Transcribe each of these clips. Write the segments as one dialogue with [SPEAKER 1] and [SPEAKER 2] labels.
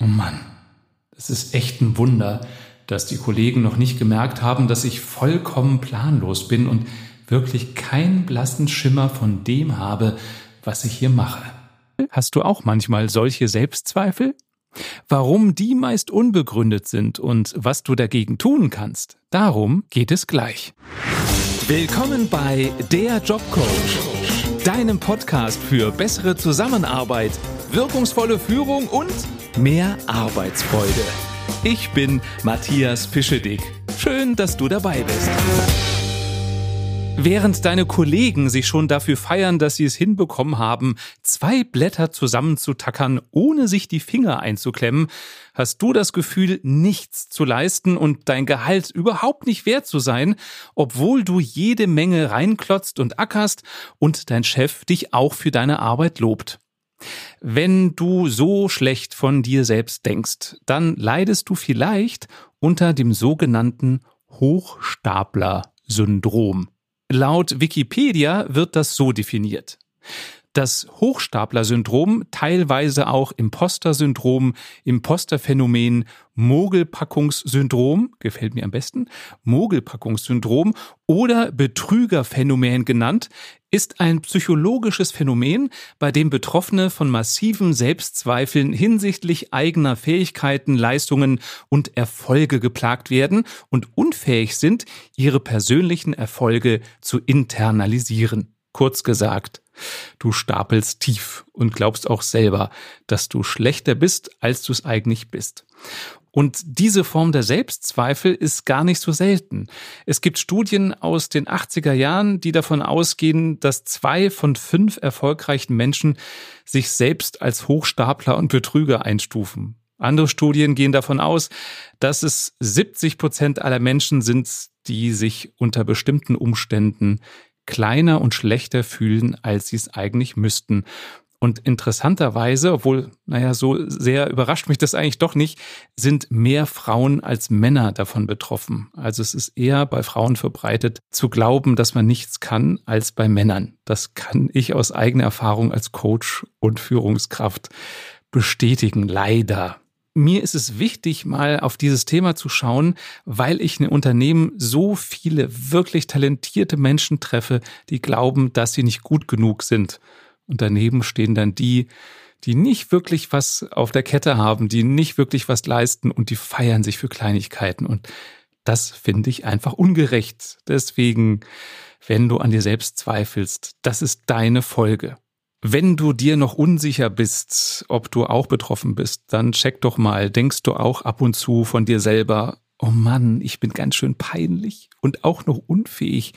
[SPEAKER 1] Oh Mann, es ist echt ein Wunder, dass die Kollegen noch nicht gemerkt haben, dass ich vollkommen planlos bin und wirklich keinen blassen Schimmer von dem habe, was ich hier mache. Hast du auch manchmal solche Selbstzweifel? Warum die meist unbegründet sind und was du dagegen tun kannst, darum geht es gleich. Willkommen bei Der Jobcoach, deinem Podcast für bessere Zusammenarbeit, wirkungsvolle Führung und mehr Arbeitsfreude. Ich bin Matthias Fischedick. Schön, dass du dabei bist. Während deine Kollegen sich schon dafür feiern, dass sie es hinbekommen haben, zwei Blätter zusammenzutackern, ohne sich die Finger einzuklemmen, hast du das Gefühl, nichts zu leisten und dein Gehalt überhaupt nicht wert zu sein, obwohl du jede Menge reinklotzt und ackerst und dein Chef dich auch für deine Arbeit lobt. Wenn du so schlecht von dir selbst denkst, dann leidest du vielleicht unter dem sogenannten Hochstapler-Syndrom. Laut Wikipedia wird das so definiert. Das Hochstapler-Syndrom, teilweise auch Imposter-Syndrom, Imposter-Phänomen, Mogelpackungssyndrom, gefällt mir am besten, Mogelpackungssyndrom oder Betrügerphänomen genannt, ist ein psychologisches Phänomen, bei dem Betroffene von massiven Selbstzweifeln hinsichtlich eigener Fähigkeiten, Leistungen und Erfolge geplagt werden und unfähig sind, ihre persönlichen Erfolge zu internalisieren. Kurz gesagt, du stapelst tief und glaubst auch selber, dass du schlechter bist, als du es eigentlich bist. Und diese Form der Selbstzweifel ist gar nicht so selten. Es gibt Studien aus den 80er Jahren, die davon ausgehen, dass zwei von fünf erfolgreichen Menschen sich selbst als Hochstapler und Betrüger einstufen. Andere Studien gehen davon aus, dass es 70 Prozent aller Menschen sind, die sich unter bestimmten Umständen kleiner und schlechter fühlen, als sie es eigentlich müssten. Und interessanterweise, obwohl, naja, so sehr überrascht mich das eigentlich doch nicht, sind mehr Frauen als Männer davon betroffen. Also es ist eher bei Frauen verbreitet zu glauben, dass man nichts kann, als bei Männern. Das kann ich aus eigener Erfahrung als Coach und Führungskraft bestätigen, leider. Mir ist es wichtig, mal auf dieses Thema zu schauen, weil ich in Unternehmen so viele wirklich talentierte Menschen treffe, die glauben, dass sie nicht gut genug sind und daneben stehen dann die, die nicht wirklich was auf der Kette haben, die nicht wirklich was leisten und die feiern sich für Kleinigkeiten. Und das finde ich einfach ungerecht. Deswegen, wenn du an dir selbst zweifelst, das ist deine Folge. Wenn du dir noch unsicher bist, ob du auch betroffen bist, dann check doch mal, denkst du auch ab und zu von dir selber, oh Mann, ich bin ganz schön peinlich und auch noch unfähig.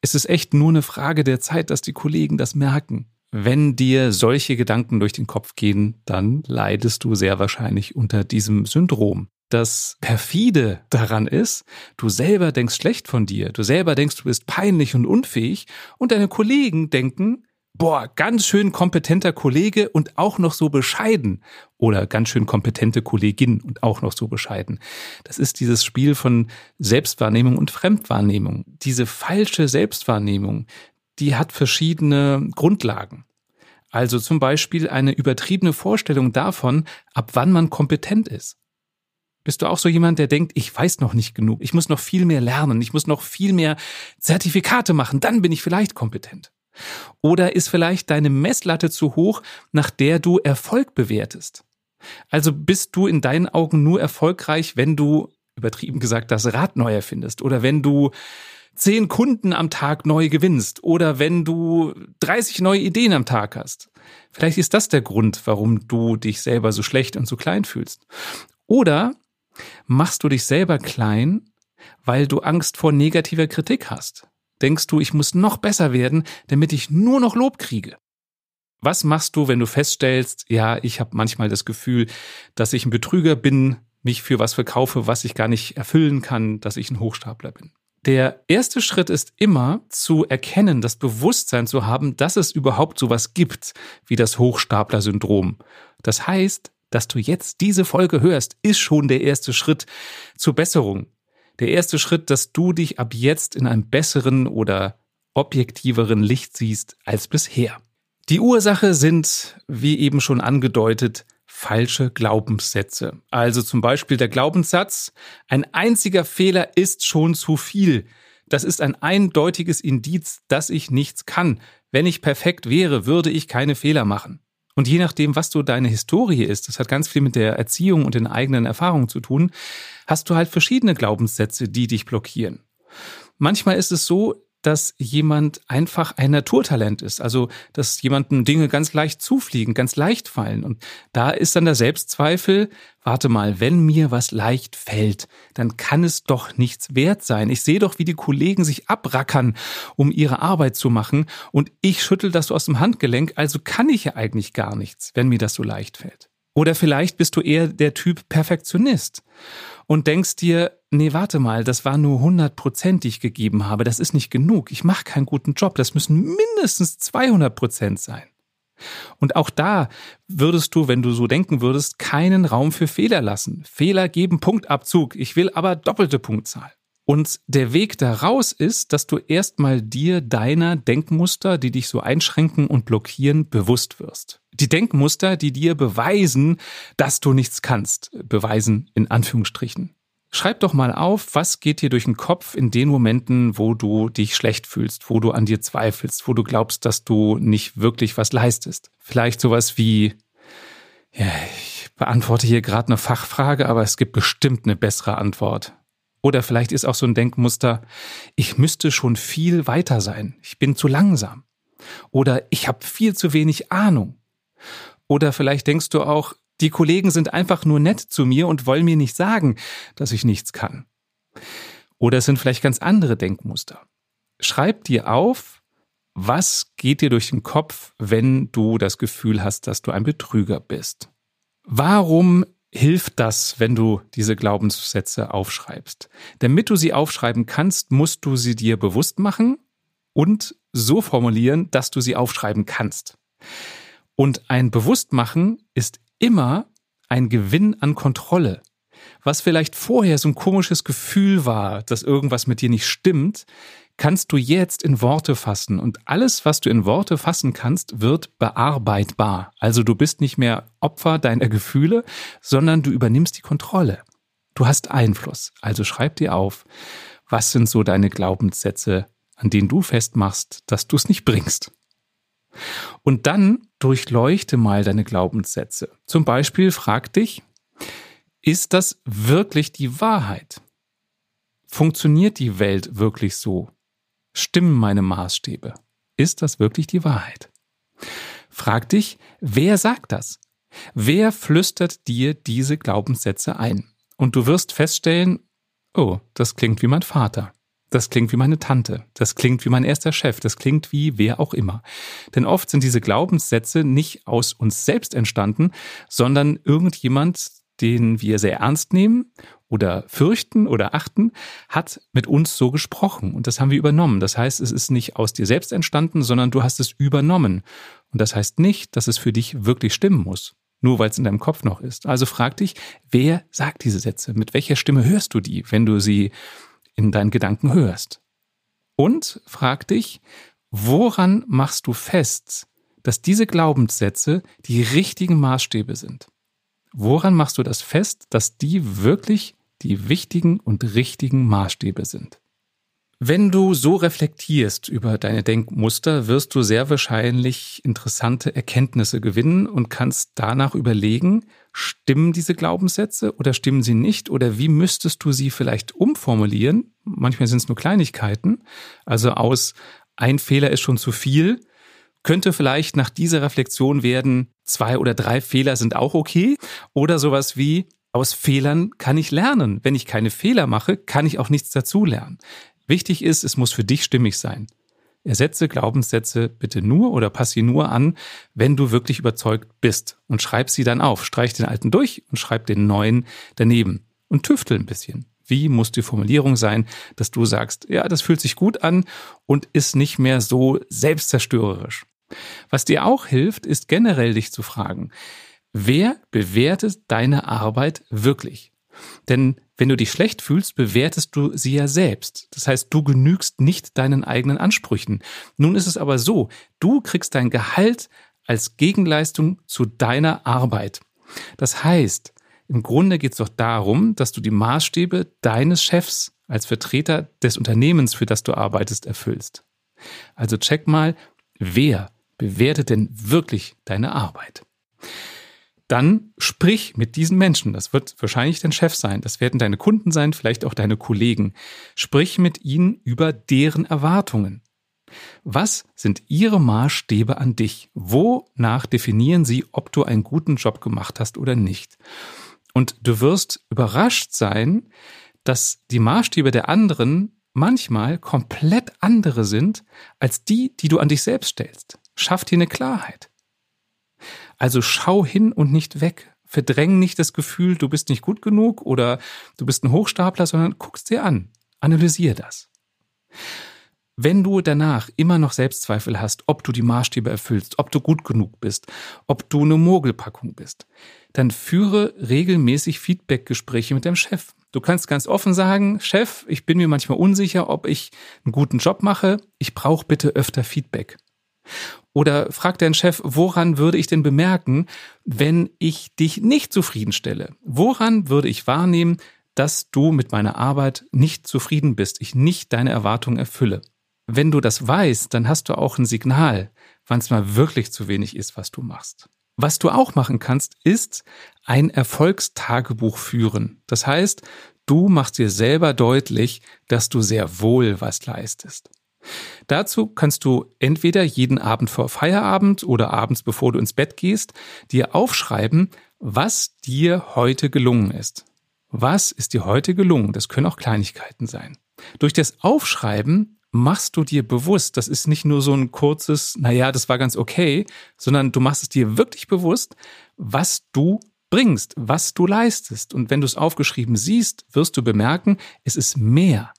[SPEAKER 1] Es ist echt nur eine Frage der Zeit, dass die Kollegen das merken. Wenn dir solche Gedanken durch den Kopf gehen, dann leidest du sehr wahrscheinlich unter diesem Syndrom. Das perfide daran ist, du selber denkst schlecht von dir, du selber denkst, du bist peinlich und unfähig und deine Kollegen denken, boah, ganz schön kompetenter Kollege und auch noch so bescheiden oder ganz schön kompetente Kollegin und auch noch so bescheiden. Das ist dieses Spiel von Selbstwahrnehmung und Fremdwahrnehmung. Diese falsche Selbstwahrnehmung, die hat verschiedene Grundlagen. Also zum Beispiel eine übertriebene Vorstellung davon, ab wann man kompetent ist. Bist du auch so jemand, der denkt, ich weiß noch nicht genug, ich muss noch viel mehr lernen, ich muss noch viel mehr Zertifikate machen, dann bin ich vielleicht kompetent? Oder ist vielleicht deine Messlatte zu hoch, nach der du Erfolg bewertest? Also bist du in deinen Augen nur erfolgreich, wenn du, übertrieben gesagt, das Rad neu erfindest oder wenn du zehn Kunden am Tag neu gewinnst oder wenn du 30 neue Ideen am Tag hast. Vielleicht ist das der Grund, warum du dich selber so schlecht und so klein fühlst. Oder machst du dich selber klein, weil du Angst vor negativer Kritik hast. Denkst du, ich muss noch besser werden, damit ich nur noch Lob kriege? Was machst du, wenn du feststellst, ja, ich habe manchmal das Gefühl, dass ich ein Betrüger bin, mich für was verkaufe, was ich gar nicht erfüllen kann, dass ich ein Hochstapler bin? Der erste Schritt ist immer zu erkennen, das Bewusstsein zu haben, dass es überhaupt sowas gibt wie das Hochstapler-Syndrom. Das heißt, dass du jetzt diese Folge hörst, ist schon der erste Schritt zur Besserung. Der erste Schritt, dass du dich ab jetzt in einem besseren oder objektiveren Licht siehst als bisher. Die Ursache sind, wie eben schon angedeutet, falsche Glaubenssätze. Also zum Beispiel der Glaubenssatz, ein einziger Fehler ist schon zu viel. Das ist ein eindeutiges Indiz, dass ich nichts kann. Wenn ich perfekt wäre, würde ich keine Fehler machen. Und je nachdem, was du deine Historie ist, das hat ganz viel mit der Erziehung und den eigenen Erfahrungen zu tun, hast du halt verschiedene Glaubenssätze, die dich blockieren. Manchmal ist es so, dass jemand einfach ein Naturtalent ist. Also, dass jemandem Dinge ganz leicht zufliegen, ganz leicht fallen. Und da ist dann der Selbstzweifel, warte mal, wenn mir was leicht fällt, dann kann es doch nichts wert sein. Ich sehe doch, wie die Kollegen sich abrackern, um ihre Arbeit zu machen. Und ich schüttel das so aus dem Handgelenk. Also kann ich ja eigentlich gar nichts, wenn mir das so leicht fällt. Oder vielleicht bist du eher der Typ Perfektionist und denkst dir, nee, warte mal, das war nur 100 Prozent, die ich gegeben habe, das ist nicht genug, ich mache keinen guten Job, das müssen mindestens 200 Prozent sein. Und auch da würdest du, wenn du so denken würdest, keinen Raum für Fehler lassen. Fehler geben Punktabzug, ich will aber doppelte Punktzahl. Und der Weg daraus ist, dass du erstmal dir deiner Denkmuster, die dich so einschränken und blockieren, bewusst wirst. Die Denkmuster, die dir beweisen, dass du nichts kannst. Beweisen in Anführungsstrichen. Schreib doch mal auf, was geht dir durch den Kopf in den Momenten, wo du dich schlecht fühlst, wo du an dir zweifelst, wo du glaubst, dass du nicht wirklich was leistest. Vielleicht sowas wie, ja, ich beantworte hier gerade eine Fachfrage, aber es gibt bestimmt eine bessere Antwort. Oder vielleicht ist auch so ein Denkmuster, ich müsste schon viel weiter sein, ich bin zu langsam. Oder ich habe viel zu wenig Ahnung. Oder vielleicht denkst du auch, die Kollegen sind einfach nur nett zu mir und wollen mir nicht sagen, dass ich nichts kann. Oder es sind vielleicht ganz andere Denkmuster. Schreib dir auf, was geht dir durch den Kopf, wenn du das Gefühl hast, dass du ein Betrüger bist? Warum hilft das, wenn du diese Glaubenssätze aufschreibst. Damit du sie aufschreiben kannst, musst du sie dir bewusst machen und so formulieren, dass du sie aufschreiben kannst. Und ein Bewusstmachen ist immer ein Gewinn an Kontrolle. Was vielleicht vorher so ein komisches Gefühl war, dass irgendwas mit dir nicht stimmt, kannst du jetzt in Worte fassen. Und alles, was du in Worte fassen kannst, wird bearbeitbar. Also du bist nicht mehr Opfer deiner Gefühle, sondern du übernimmst die Kontrolle. Du hast Einfluss. Also schreib dir auf, was sind so deine Glaubenssätze, an denen du festmachst, dass du es nicht bringst. Und dann durchleuchte mal deine Glaubenssätze. Zum Beispiel frag dich, ist das wirklich die Wahrheit? Funktioniert die Welt wirklich so? Stimmen meine Maßstäbe? Ist das wirklich die Wahrheit? Frag dich, wer sagt das? Wer flüstert dir diese Glaubenssätze ein? Und du wirst feststellen, oh, das klingt wie mein Vater. Das klingt wie meine Tante. Das klingt wie mein erster Chef. Das klingt wie wer auch immer. Denn oft sind diese Glaubenssätze nicht aus uns selbst entstanden, sondern irgendjemand, den wir sehr ernst nehmen oder fürchten oder achten, hat mit uns so gesprochen und das haben wir übernommen. Das heißt, es ist nicht aus dir selbst entstanden, sondern du hast es übernommen. Und das heißt nicht, dass es für dich wirklich stimmen muss, nur weil es in deinem Kopf noch ist. Also frag dich, wer sagt diese Sätze? Mit welcher Stimme hörst du die, wenn du sie in deinen Gedanken hörst? Und frag dich, woran machst du fest, dass diese Glaubenssätze die richtigen Maßstäbe sind? Woran machst du das fest, dass die wirklich die wichtigen und richtigen Maßstäbe sind? Wenn du so reflektierst über deine Denkmuster, wirst du sehr wahrscheinlich interessante Erkenntnisse gewinnen und kannst danach überlegen, stimmen diese Glaubenssätze oder stimmen sie nicht oder wie müsstest du sie vielleicht umformulieren? Manchmal sind es nur Kleinigkeiten, also aus ein Fehler ist schon zu viel könnte vielleicht nach dieser Reflexion werden, zwei oder drei Fehler sind auch okay. Oder sowas wie, aus Fehlern kann ich lernen. Wenn ich keine Fehler mache, kann ich auch nichts dazulernen. Wichtig ist, es muss für dich stimmig sein. Ersetze Glaubenssätze bitte nur oder pass sie nur an, wenn du wirklich überzeugt bist und schreib sie dann auf. Streich den alten durch und schreib den neuen daneben und tüftel ein bisschen. Wie muss die Formulierung sein, dass du sagst, ja, das fühlt sich gut an und ist nicht mehr so selbstzerstörerisch. Was dir auch hilft, ist generell dich zu fragen, wer bewertet deine Arbeit wirklich? Denn wenn du dich schlecht fühlst, bewertest du sie ja selbst. Das heißt, du genügst nicht deinen eigenen Ansprüchen. Nun ist es aber so, du kriegst dein Gehalt als Gegenleistung zu deiner Arbeit. Das heißt, im Grunde geht es doch darum, dass du die Maßstäbe deines Chefs als Vertreter des Unternehmens, für das du arbeitest, erfüllst. Also check mal, wer bewertet denn wirklich deine Arbeit? Dann sprich mit diesen Menschen. Das wird wahrscheinlich dein Chef sein. Das werden deine Kunden sein, vielleicht auch deine Kollegen. Sprich mit ihnen über deren Erwartungen. Was sind ihre Maßstäbe an dich? Wonach definieren sie, ob du einen guten Job gemacht hast oder nicht? Und du wirst überrascht sein, dass die Maßstäbe der anderen manchmal komplett andere sind als die, die du an dich selbst stellst. Schaff dir eine Klarheit. Also schau hin und nicht weg. Verdräng nicht das Gefühl, du bist nicht gut genug oder du bist ein Hochstapler, sondern guckst dir an. Analysier das. Wenn du danach immer noch Selbstzweifel hast, ob du die Maßstäbe erfüllst, ob du gut genug bist, ob du eine Mogelpackung bist, dann führe regelmäßig Feedbackgespräche mit deinem Chef. Du kannst ganz offen sagen, Chef, ich bin mir manchmal unsicher, ob ich einen guten Job mache. Ich brauche bitte öfter Feedback. Oder frag deinen Chef, woran würde ich denn bemerken, wenn ich dich nicht zufriedenstelle? Woran würde ich wahrnehmen, dass du mit meiner Arbeit nicht zufrieden bist, ich nicht deine Erwartungen erfülle? Wenn du das weißt, dann hast du auch ein Signal, wann es mal wirklich zu wenig ist, was du machst. Was du auch machen kannst, ist ein Erfolgstagebuch führen. Das heißt, du machst dir selber deutlich, dass du sehr wohl was leistest. Dazu kannst du entweder jeden Abend vor Feierabend oder abends bevor du ins Bett gehst, dir aufschreiben, was dir heute gelungen ist. Was ist dir heute gelungen? Das können auch Kleinigkeiten sein. Durch das Aufschreiben machst du dir bewusst, das ist nicht nur so ein kurzes, naja, das war ganz okay, sondern du machst es dir wirklich bewusst, was du bringst, was du leistest. Und wenn du es aufgeschrieben siehst, wirst du bemerken, es ist mehr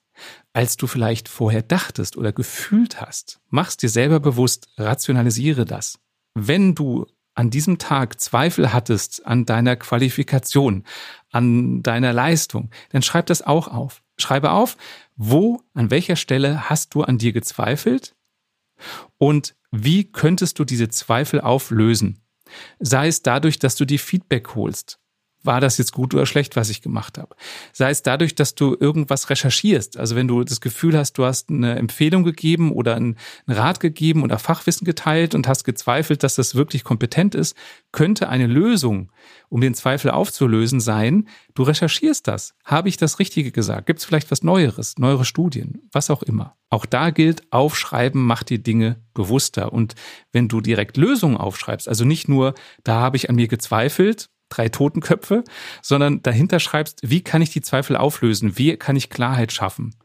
[SPEAKER 1] als du vielleicht vorher dachtest oder gefühlt hast. Mach's dir selber bewusst, rationalisiere das. Wenn du an diesem Tag Zweifel hattest an deiner Qualifikation, an deiner Leistung, dann schreib das auch auf. Schreibe auf, wo, an welcher Stelle hast du an dir gezweifelt und wie könntest du diese Zweifel auflösen? Sei es dadurch, dass du dir Feedback holst, war das jetzt gut oder schlecht, was ich gemacht habe. Sei es dadurch, dass du irgendwas recherchierst. Also wenn du das Gefühl hast, du hast eine Empfehlung gegeben oder einen Rat gegeben oder Fachwissen geteilt und hast gezweifelt, dass das wirklich kompetent ist, könnte eine Lösung, um den Zweifel aufzulösen, sein, du recherchierst das. Habe ich das Richtige gesagt? Gibt es vielleicht was Neueres, neuere Studien, was auch immer. Auch da gilt, aufschreiben macht die Dinge bewusster. Und wenn du direkt Lösungen aufschreibst, also nicht nur, da habe ich an mir gezweifelt, drei Totenköpfe, sondern dahinter schreibst, wie kann ich die Zweifel auflösen, wie kann ich Klarheit schaffen.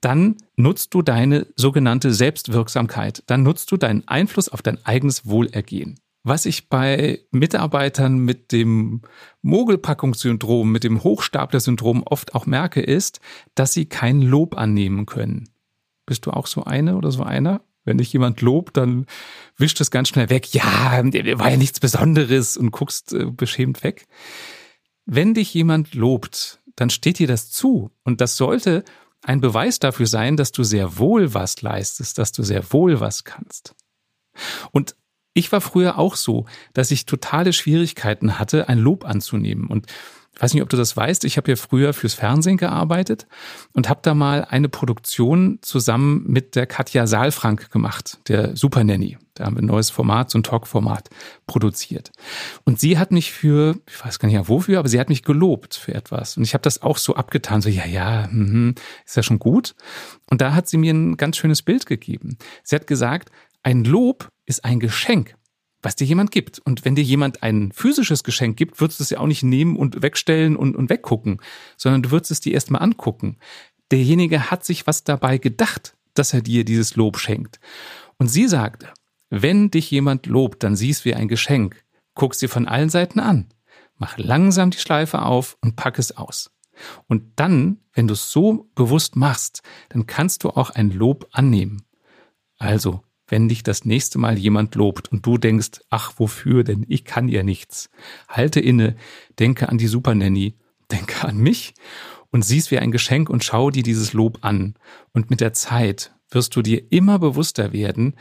[SPEAKER 1] Dann nutzt du deine sogenannte Selbstwirksamkeit, dann nutzt du deinen Einfluss auf dein eigenes Wohlergehen. Was ich bei Mitarbeitern mit dem Mogelpackungssyndrom, mit dem Hochstapler-Syndrom oft auch merke, ist, dass sie kein Lob annehmen können. Bist du auch so eine oder so einer? Wenn dich jemand lobt, dann wischt es ganz schnell weg. Ja, war ja nichts Besonderes und guckst äh, beschämt weg. Wenn dich jemand lobt, dann steht dir das zu. Und das sollte ein Beweis dafür sein, dass du sehr wohl was leistest, dass du sehr wohl was kannst. Und ich war früher auch so, dass ich totale Schwierigkeiten hatte, ein Lob anzunehmen. Und ich weiß nicht, ob du das weißt, ich habe ja früher fürs Fernsehen gearbeitet und habe da mal eine Produktion zusammen mit der Katja Saalfrank gemacht, der Super Nanny. Da haben wir ein neues Format, so ein Talk-Format produziert. Und sie hat mich für, ich weiß gar nicht wofür, aber sie hat mich gelobt für etwas. Und ich habe das auch so abgetan, so ja, ja, mh, ist ja schon gut. Und da hat sie mir ein ganz schönes Bild gegeben. Sie hat gesagt, ein Lob ist ein Geschenk was dir jemand gibt. Und wenn dir jemand ein physisches Geschenk gibt, würdest du es ja auch nicht nehmen und wegstellen und, und weggucken, sondern du würdest es dir erstmal angucken. Derjenige hat sich was dabei gedacht, dass er dir dieses Lob schenkt. Und sie sagte, wenn dich jemand lobt, dann siehst wie ein Geschenk. Guckst dir von allen Seiten an. Mach langsam die Schleife auf und pack es aus. Und dann, wenn du es so bewusst machst, dann kannst du auch ein Lob annehmen. Also wenn dich das nächste Mal jemand lobt und du denkst, ach wofür denn, ich kann ja nichts. Halte inne, denke an die Supernanny, denke an mich und siehst wie ein Geschenk und schau dir dieses Lob an. Und mit der Zeit wirst du dir immer bewusster werden,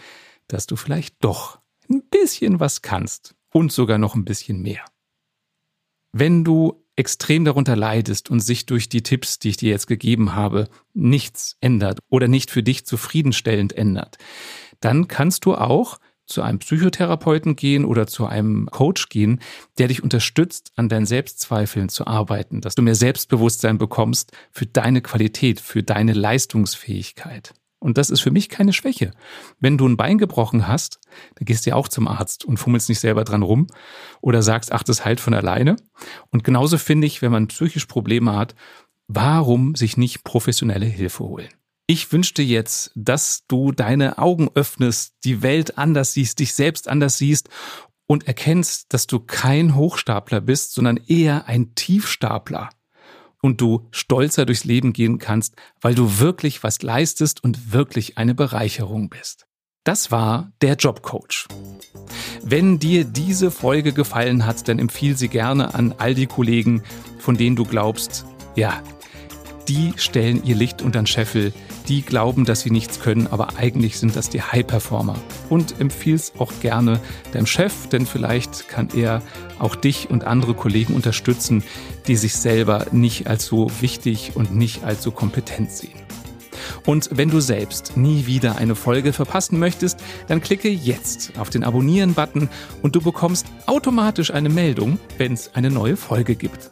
[SPEAKER 1] dass du vielleicht doch ein bisschen was kannst und sogar noch ein bisschen mehr. Wenn du extrem darunter leidest und sich durch die Tipps, die ich dir jetzt gegeben habe, nichts ändert oder nicht für dich zufriedenstellend ändert, dann kannst du auch zu einem Psychotherapeuten gehen oder zu einem Coach gehen, der dich unterstützt, an deinen Selbstzweifeln zu arbeiten, dass du mehr Selbstbewusstsein bekommst für deine Qualität, für deine Leistungsfähigkeit. Und das ist für mich keine Schwäche. Wenn du ein Bein gebrochen hast, dann gehst du ja auch zum Arzt und fummelst nicht selber dran rum oder sagst, ach, das heilt von alleine. Und genauso finde ich, wenn man psychisch Probleme hat, warum sich nicht professionelle Hilfe holen? Ich wünschte jetzt, dass du deine Augen öffnest, die Welt anders siehst, dich selbst anders siehst und erkennst, dass du kein Hochstapler bist, sondern eher ein Tiefstapler. Und du stolzer durchs Leben gehen kannst, weil du wirklich was leistest und wirklich eine Bereicherung bist. Das war der Jobcoach. Wenn dir diese Folge gefallen hat, dann empfiehl sie gerne an all die Kollegen, von denen du glaubst, ja, die stellen ihr Licht unter den Scheffel, die glauben, dass sie nichts können, aber eigentlich sind das die High-Performer. Und empfiehl's auch gerne deinem Chef, denn vielleicht kann er auch dich und andere Kollegen unterstützen, die sich selber nicht als so wichtig und nicht als so kompetent sehen. Und wenn du selbst nie wieder eine Folge verpassen möchtest, dann klicke jetzt auf den Abonnieren-Button und du bekommst automatisch eine Meldung, wenn es eine neue Folge gibt.